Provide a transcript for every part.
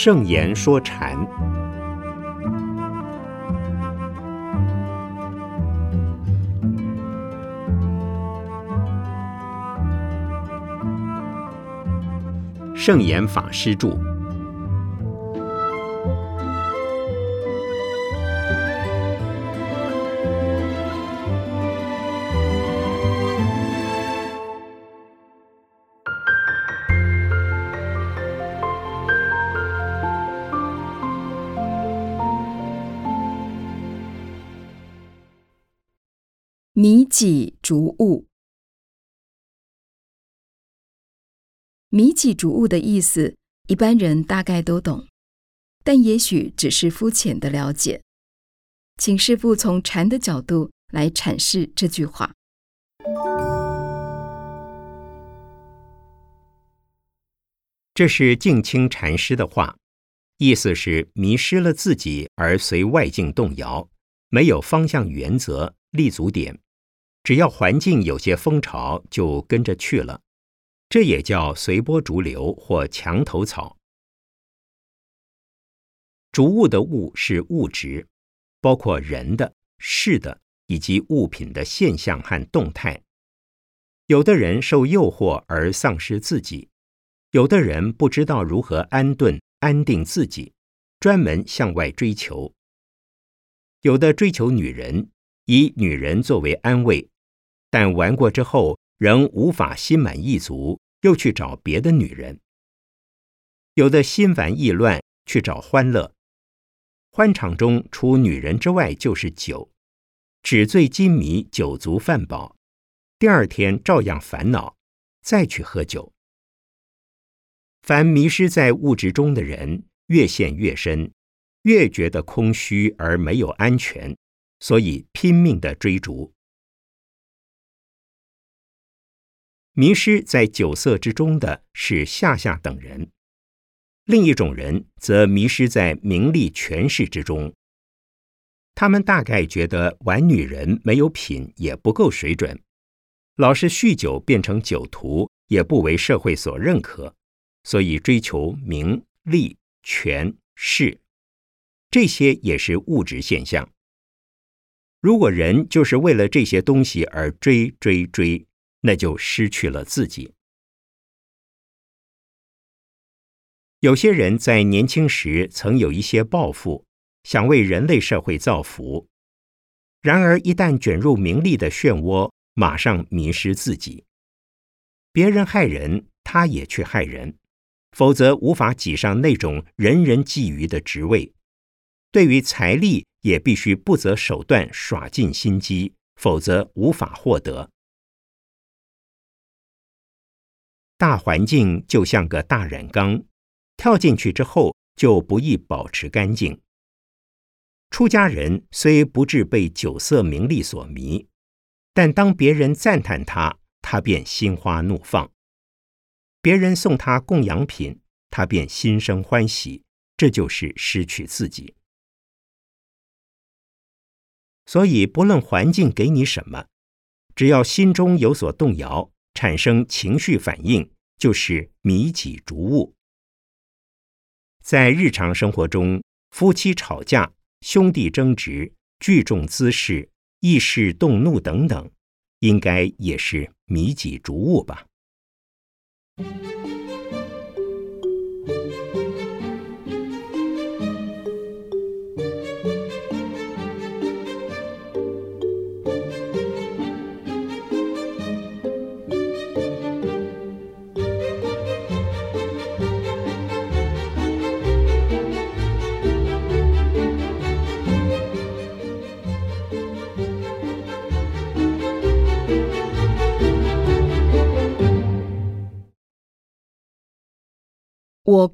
圣言说禅，圣严法师著。迷己逐物的意思，一般人大概都懂，但也许只是肤浅的了解。请师父从禅的角度来阐释这句话。这是净清禅师的话，意思是迷失了自己而随外境动摇，没有方向、原则、立足点。只要环境有些风潮，就跟着去了，这也叫随波逐流或墙头草。逐物的物是物质，包括人的、事的以及物品的现象和动态。有的人受诱惑而丧失自己，有的人不知道如何安顿、安定自己，专门向外追求。有的追求女人，以女人作为安慰。但玩过之后，仍无法心满意足，又去找别的女人。有的心烦意乱，去找欢乐。欢场中除女人之外就是酒，纸醉金迷，酒足饭饱，第二天照样烦恼，再去喝酒。凡迷失在物质中的人，越陷越深，越觉得空虚而没有安全，所以拼命的追逐。迷失在酒色之中的是下下等人，另一种人则迷失在名利权势之中。他们大概觉得玩女人没有品，也不够水准；老是酗酒变成酒徒，也不为社会所认可，所以追求名利权势，这些也是物质现象。如果人就是为了这些东西而追追追。那就失去了自己。有些人在年轻时曾有一些抱负，想为人类社会造福，然而一旦卷入名利的漩涡，马上迷失自己。别人害人，他也去害人，否则无法挤上那种人人觊觎的职位。对于财力，也必须不择手段耍尽心机，否则无法获得。大环境就像个大染缸，跳进去之后就不易保持干净。出家人虽不至被酒色名利所迷，但当别人赞叹他，他便心花怒放；别人送他供养品，他便心生欢喜。这就是失去自己。所以，不论环境给你什么，只要心中有所动摇。产生情绪反应，就是迷己逐物。在日常生活中，夫妻吵架、兄弟争执、聚众滋事、意识动怒等等，应该也是迷己逐物吧。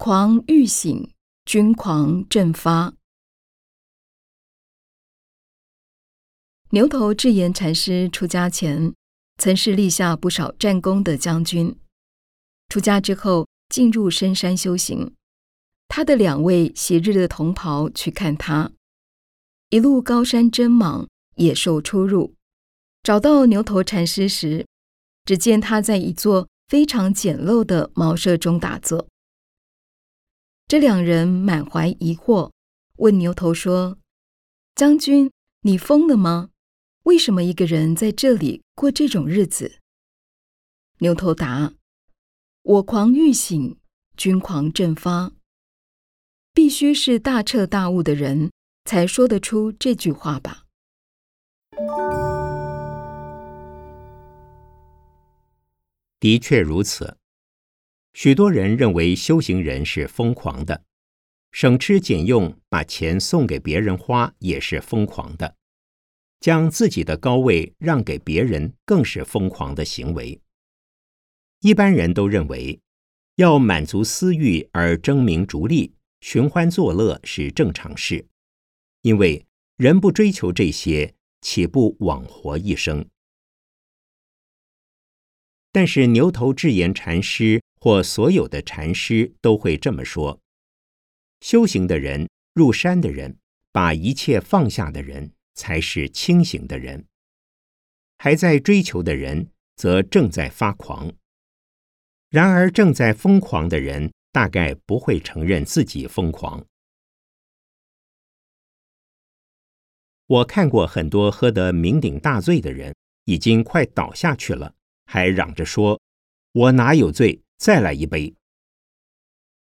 狂欲醒，君狂振发。牛头智严禅师出家前，曾是立下不少战功的将军。出家之后，进入深山修行。他的两位昔日的同袍去看他，一路高山真莽，野兽出入。找到牛头禅师时，只见他在一座非常简陋的茅舍中打坐。这两人满怀疑惑，问牛头说：“将军，你疯了吗？为什么一个人在这里过这种日子？”牛头答：“我狂欲醒，君狂振发。必须是大彻大悟的人才说得出这句话吧。”的确如此。许多人认为修行人是疯狂的，省吃俭用把钱送给别人花也是疯狂的，将自己的高位让给别人更是疯狂的行为。一般人都认为，要满足私欲而争名逐利、寻欢作乐是正常事，因为人不追求这些，岂不枉活一生？但是牛头智言禅师。或所有的禅师都会这么说：修行的人、入山的人、把一切放下的人，才是清醒的人；还在追求的人，则正在发狂。然而，正在疯狂的人，大概不会承认自己疯狂。我看过很多喝得酩酊大醉的人，已经快倒下去了，还嚷着说：“我哪有罪？”再来一杯。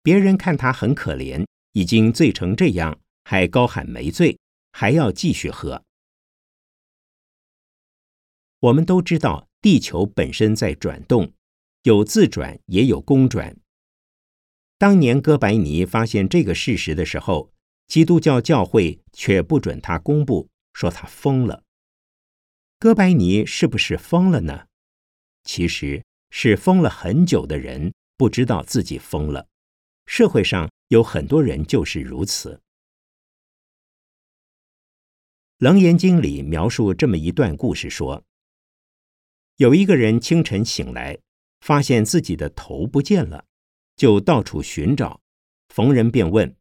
别人看他很可怜，已经醉成这样，还高喊没醉，还要继续喝。我们都知道，地球本身在转动，有自转也有公转。当年哥白尼发现这个事实的时候，基督教教会却不准他公布，说他疯了。哥白尼是不是疯了呢？其实。是疯了很久的人不知道自己疯了，社会上有很多人就是如此。《楞严经》里描述这么一段故事：说，有一个人清晨醒来，发现自己的头不见了，就到处寻找，逢人便问：“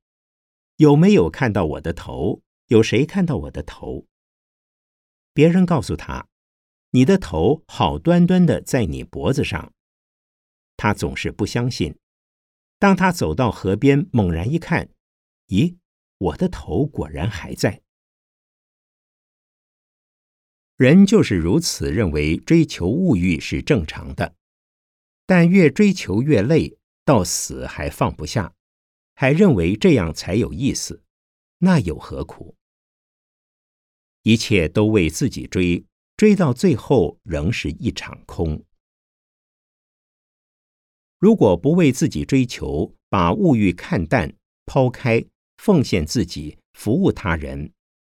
有没有看到我的头？有谁看到我的头？”别人告诉他。你的头好端端的在你脖子上，他总是不相信。当他走到河边，猛然一看，咦，我的头果然还在。人就是如此认为，追求物欲是正常的，但越追求越累，到死还放不下，还认为这样才有意思，那有何苦？一切都为自己追。追到最后仍是一场空。如果不为自己追求，把物欲看淡、抛开，奉献自己，服务他人，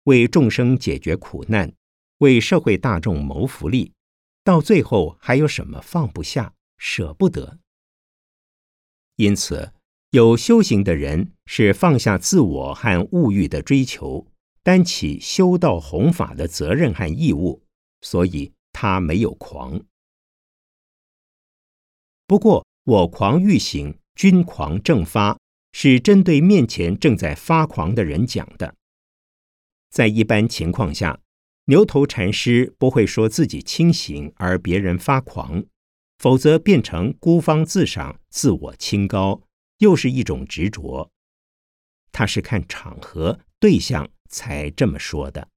为众生解决苦难，为社会大众谋福利，到最后还有什么放不下、舍不得？因此，有修行的人是放下自我和物欲的追求，担起修道弘法的责任和义务。所以他没有狂。不过，我狂欲醒，君狂正发，是针对面前正在发狂的人讲的。在一般情况下，牛头禅师不会说自己清醒而别人发狂，否则变成孤芳自赏、自我清高，又是一种执着。他是看场合、对象才这么说的。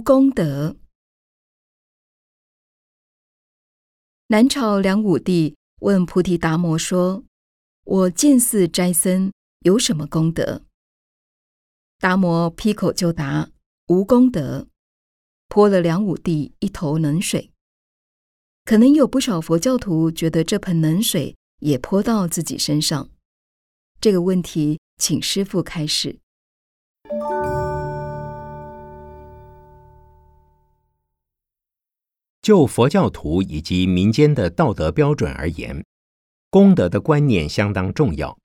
功德。南朝梁武帝问菩提达摩说：“我见寺斋僧有什么功德？”达摩劈口就答：“无功德。”泼了梁武帝一头冷水。可能有不少佛教徒觉得这盆冷水也泼到自己身上。这个问题，请师父开始。就佛教徒以及民间的道德标准而言，功德的观念相当重要。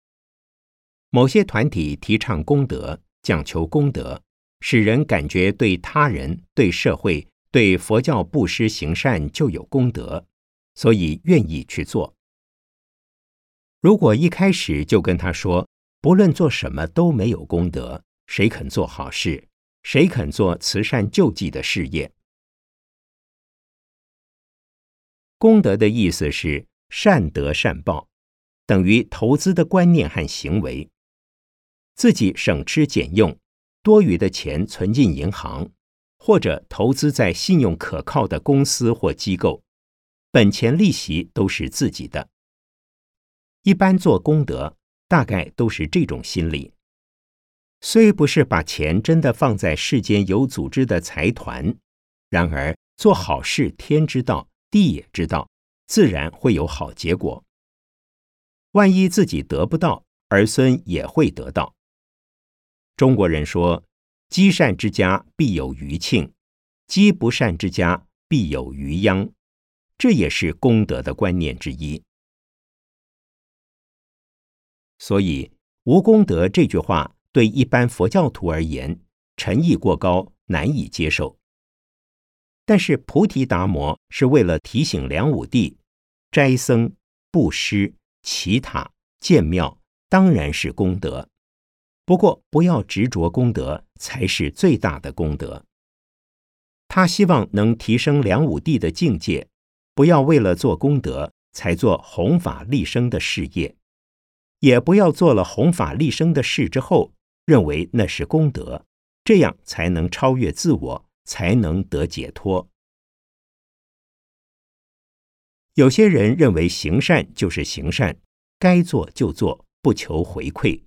某些团体提倡功德，讲求功德，使人感觉对他人、对社会、对佛教布施行善就有功德，所以愿意去做。如果一开始就跟他说，不论做什么都没有功德，谁肯做好事，谁肯做慈善救济的事业？功德的意思是善得善报，等于投资的观念和行为。自己省吃俭用，多余的钱存进银行，或者投资在信用可靠的公司或机构，本钱利息都是自己的。一般做功德，大概都是这种心理。虽不是把钱真的放在世间有组织的财团，然而做好事，天知道。地也知道，自然会有好结果。万一自己得不到，儿孙也会得到。中国人说：“积善之家必有余庆，积不善之家必有余殃。”这也是功德的观念之一。所以，无功德这句话对一般佛教徒而言，诚意过高，难以接受。但是菩提达摩是为了提醒梁武帝，斋僧、布施、祈塔、建庙，当然是功德。不过不要执着功德，才是最大的功德。他希望能提升梁武帝的境界，不要为了做功德才做弘法利生的事业，也不要做了弘法利生的事之后，认为那是功德，这样才能超越自我。才能得解脱。有些人认为行善就是行善，该做就做，不求回馈。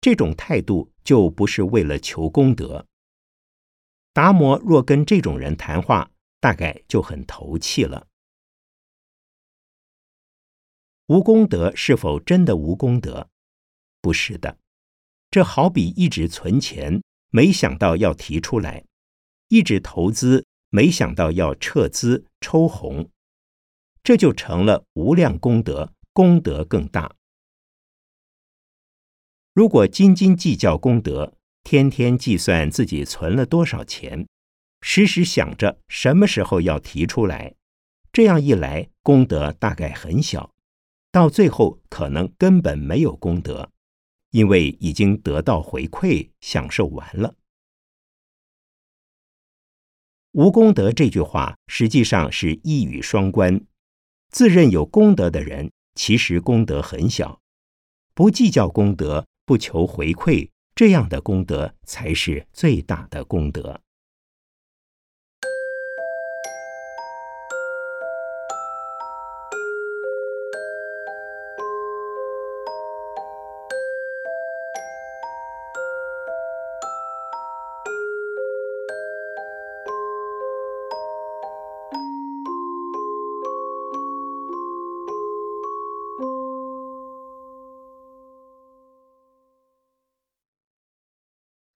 这种态度就不是为了求功德。达摩若跟这种人谈话，大概就很投气了。无功德是否真的无功德？不是的，这好比一直存钱，没想到要提出来。一直投资，没想到要撤资抽红，这就成了无量功德，功德更大。如果斤斤计较功德，天天计算自己存了多少钱，时时想着什么时候要提出来，这样一来，功德大概很小，到最后可能根本没有功德，因为已经得到回馈，享受完了。无功德这句话实际上是一语双关。自认有功德的人，其实功德很小；不计较功德，不求回馈，这样的功德才是最大的功德。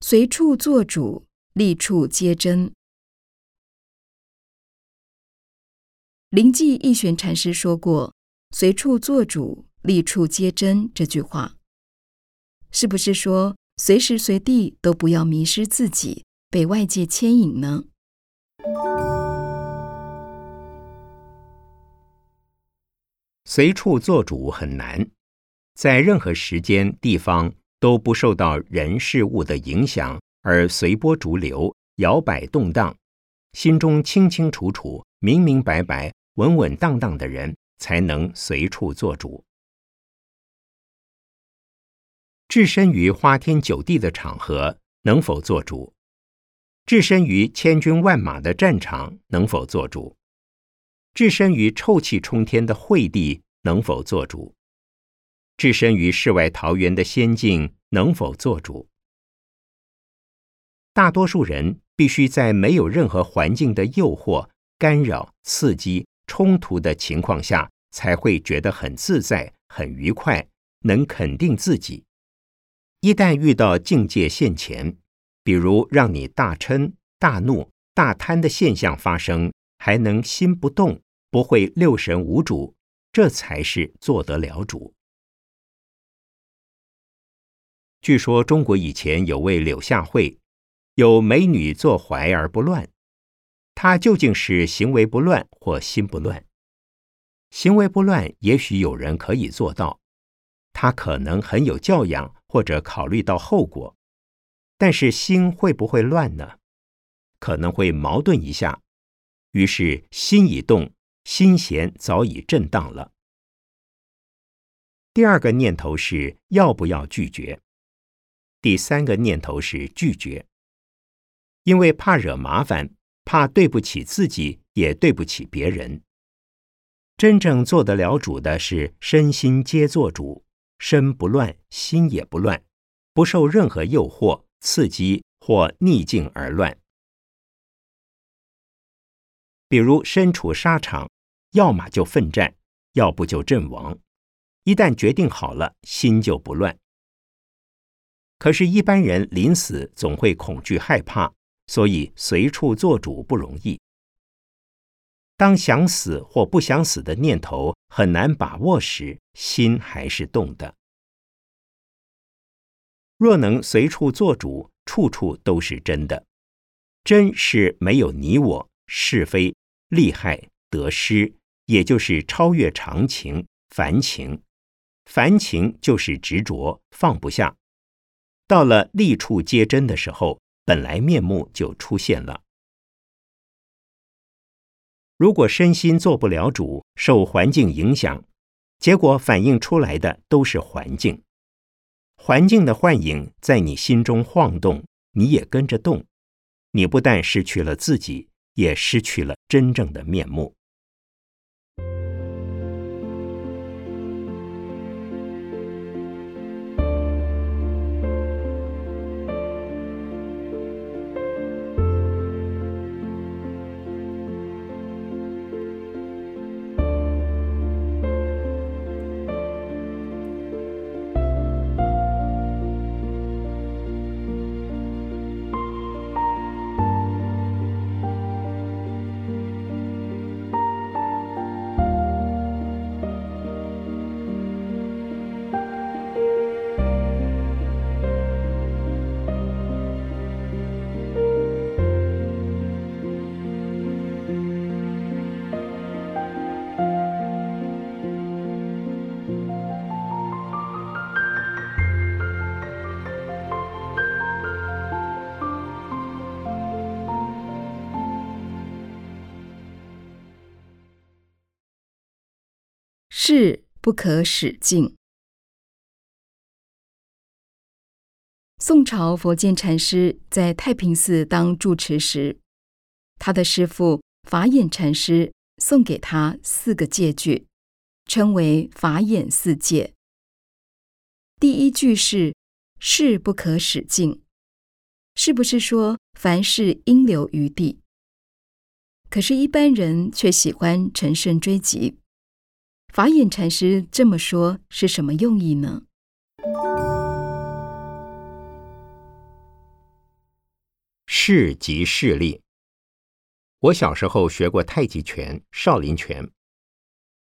随处做主，立处皆真。灵济一玄禅师说过：“随处做主，立处皆真。”这句话，是不是说随时随地都不要迷失自己，被外界牵引呢？随处做主很难，在任何时间、地方。都不受到人事物的影响而随波逐流、摇摆动荡，心中清清楚楚、明明白白、稳稳当当的人，才能随处做主。置身于花天酒地的场合，能否做主？置身于千军万马的战场，能否做主？置身于臭气冲天的会地，能否做主？置身于世外桃源的仙境，能否做主？大多数人必须在没有任何环境的诱惑、干扰、刺激、冲突的情况下，才会觉得很自在、很愉快，能肯定自己。一旦遇到境界现前，比如让你大嗔、大怒、大贪的现象发生，还能心不动，不会六神无主，这才是做得了主。据说中国以前有位柳下惠，有美女坐怀而不乱。她究竟是行为不乱或心不乱？行为不乱，也许有人可以做到，他可能很有教养或者考虑到后果。但是心会不会乱呢？可能会矛盾一下。于是心已动，心弦早已震荡了。第二个念头是要不要拒绝。第三个念头是拒绝，因为怕惹麻烦，怕对不起自己，也对不起别人。真正做得了主的是身心皆做主，身不乱，心也不乱，不受任何诱惑、刺激或逆境而乱。比如身处沙场，要么就奋战，要不就阵亡。一旦决定好了，心就不乱。可是，一般人临死总会恐惧害怕，所以随处做主不容易。当想死或不想死的念头很难把握时，心还是动的。若能随处做主，处处都是真的。真是没有你我、是非、利害、得失，也就是超越常情、凡情。凡情就是执着，放不下。到了立处皆真的时候，本来面目就出现了。如果身心做不了主，受环境影响，结果反映出来的都是环境。环境的幻影在你心中晃动，你也跟着动。你不但失去了自己，也失去了真正的面目。事不可使尽。宋朝佛鉴禅师在太平寺当住持时，他的师父法眼禅师送给他四个戒句，称为法眼四戒。第一句是“事不可使尽”，是不是说凡事应留余地？可是，一般人却喜欢乘胜追击。法眼禅师这么说是什么用意呢？势即势力。我小时候学过太极拳、少林拳，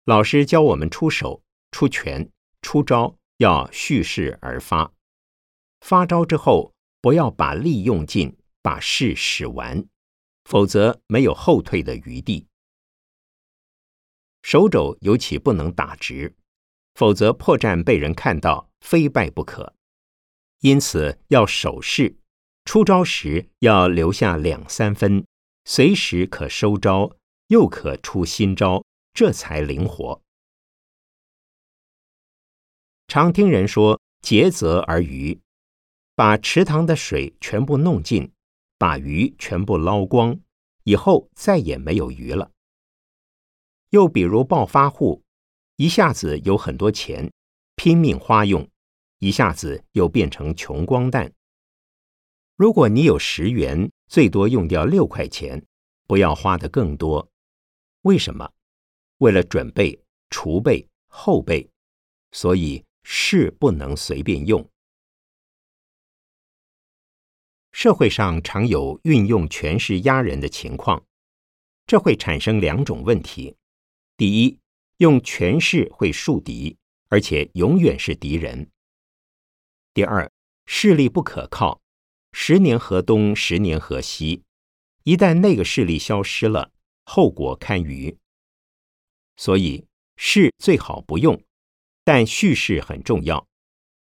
老师教我们出手、出拳、出招要蓄势而发，发招之后不要把力用尽，把势使完，否则没有后退的余地。手肘尤其不能打直，否则破绽被人看到，非败不可。因此要守势，出招时要留下两三分，随时可收招，又可出新招，这才灵活。常听人说“竭泽而渔”，把池塘的水全部弄尽，把鱼全部捞光，以后再也没有鱼了。又比如暴发户，一下子有很多钱，拼命花用，一下子又变成穷光蛋。如果你有十元，最多用掉六块钱，不要花的更多。为什么？为了准备、储备、后备，所以势不能随便用。社会上常有运用权势压人的情况，这会产生两种问题：第一，用权势会树敌，而且永远是敌人；第二，势力不可靠，十年河东，十年河西，一旦那个势力消失了，后果堪虞。所以势最好不用，但叙事很重要，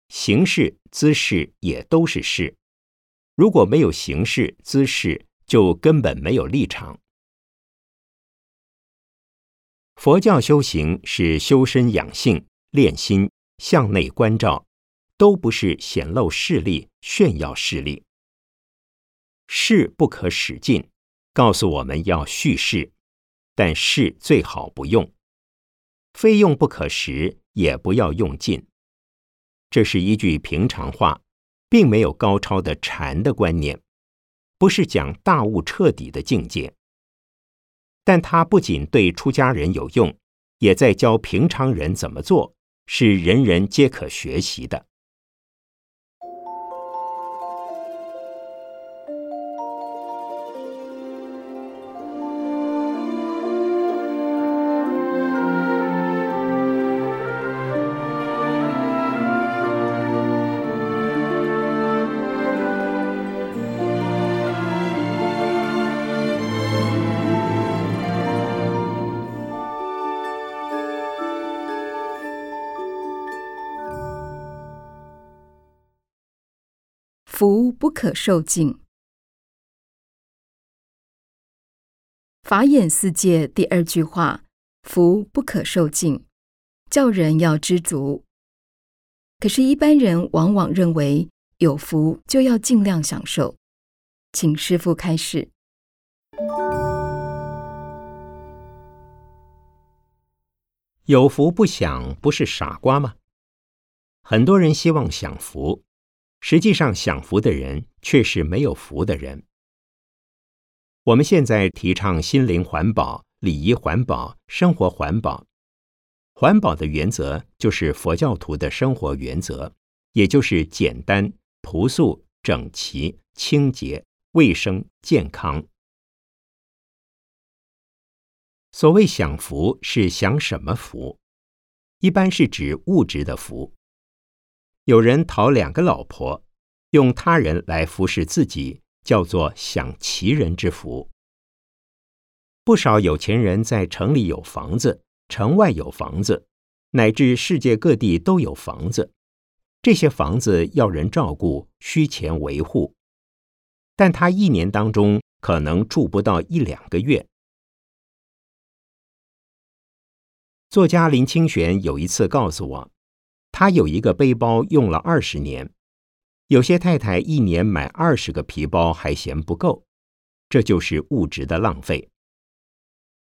形式、姿势也都是势。如果没有形式姿势，就根本没有立场。佛教修行是修身养性、练心、向内关照，都不是显露势力、炫耀势力。势不可使尽，告诉我们要蓄势，但势最好不用，非用不可时，也不要用尽。这是一句平常话。并没有高超的禅的观念，不是讲大悟彻底的境界。但他不仅对出家人有用，也在教平常人怎么做，是人人皆可学习的。福不可受尽。法眼四界第二句话：“福不可受尽”，叫人要知足。可是，一般人往往认为有福就要尽量享受。请师父开示。有福不享，不是傻瓜吗？很多人希望享福。实际上，享福的人却是没有福的人。我们现在提倡心灵环保、礼仪环保、生活环保。环保的原则就是佛教徒的生活原则，也就是简单、朴素、整齐、清洁、卫生、健康。所谓享福，是享什么福？一般是指物质的福。有人讨两个老婆，用他人来服侍自己，叫做享其人之福。不少有钱人在城里有房子，城外有房子，乃至世界各地都有房子。这些房子要人照顾，需钱维护，但他一年当中可能住不到一两个月。作家林清玄有一次告诉我。他有一个背包用了二十年，有些太太一年买二十个皮包还嫌不够，这就是物质的浪费。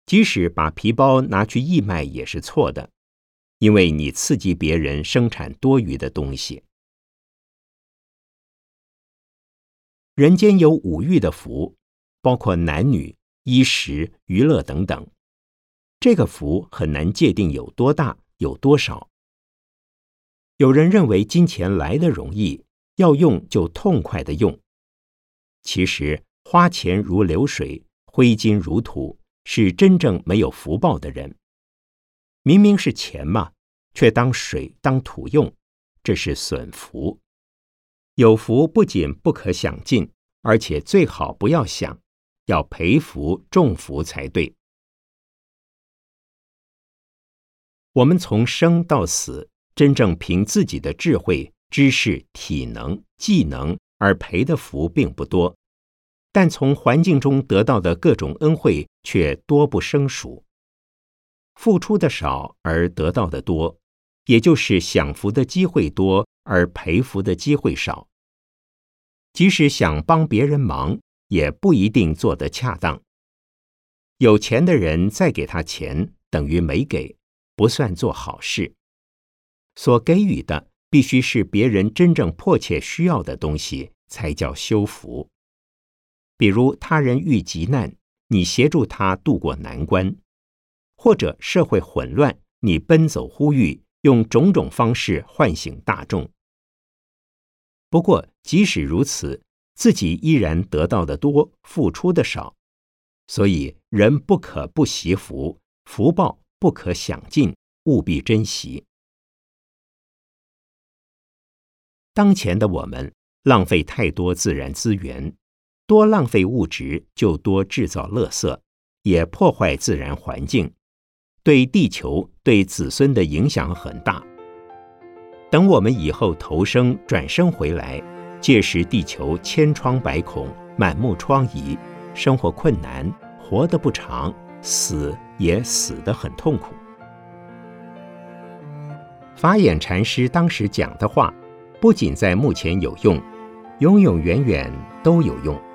即使把皮包拿去义卖也是错的，因为你刺激别人生产多余的东西。人间有五欲的福，包括男女、衣食、娱乐等等，这个福很难界定有多大、有多少。有人认为金钱来的容易，要用就痛快的用。其实花钱如流水，挥金如土，是真正没有福报的人。明明是钱嘛，却当水当土用，这是损福。有福不仅不可享尽，而且最好不要享，要培福种福才对。我们从生到死。真正凭自己的智慧、知识、体能、技能而赔的福并不多，但从环境中得到的各种恩惠却多不胜数。付出的少而得到的多，也就是享福的机会多而赔福的机会少。即使想帮别人忙，也不一定做得恰当。有钱的人再给他钱，等于没给，不算做好事。所给予的必须是别人真正迫切需要的东西，才叫修福。比如他人遇急难，你协助他渡过难关；或者社会混乱，你奔走呼吁，用种种方式唤醒大众。不过，即使如此，自己依然得到的多，付出的少，所以人不可不惜福，福报不可享尽，务必珍惜。当前的我们浪费太多自然资源，多浪费物质就多制造垃圾，也破坏自然环境，对地球、对子孙的影响很大。等我们以后投生转生回来，届时地球千疮百孔，满目疮痍，生活困难，活得不长，死也死得很痛苦。法眼禅师当时讲的话。不仅在目前有用，永永远远都有用。